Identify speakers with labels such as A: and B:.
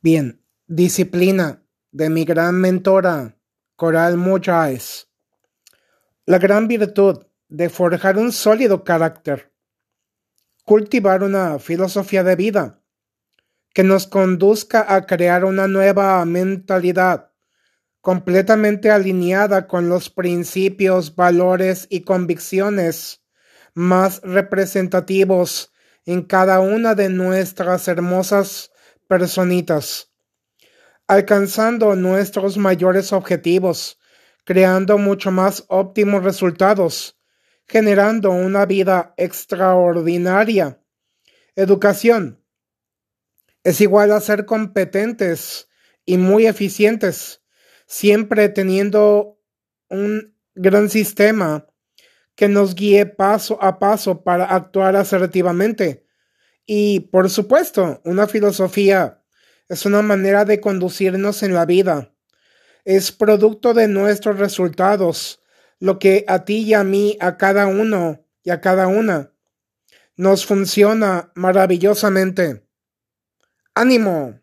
A: Bien, disciplina de mi gran mentora, Coral Moyes. La gran virtud de forjar un sólido carácter. Cultivar una filosofía de vida que nos conduzca a crear una nueva mentalidad completamente alineada con los principios, valores y convicciones más representativos en cada una de nuestras hermosas personitas, alcanzando nuestros mayores objetivos, creando mucho más óptimos resultados, generando una vida extraordinaria. Educación es igual a ser competentes y muy eficientes, siempre teniendo un gran sistema que nos guíe paso a paso para actuar asertivamente y por supuesto, una filosofía es una manera de conducirnos en la vida. Es producto de nuestros resultados, lo que a ti y a mí, a cada uno y a cada una, nos funciona maravillosamente. ¡Ánimo!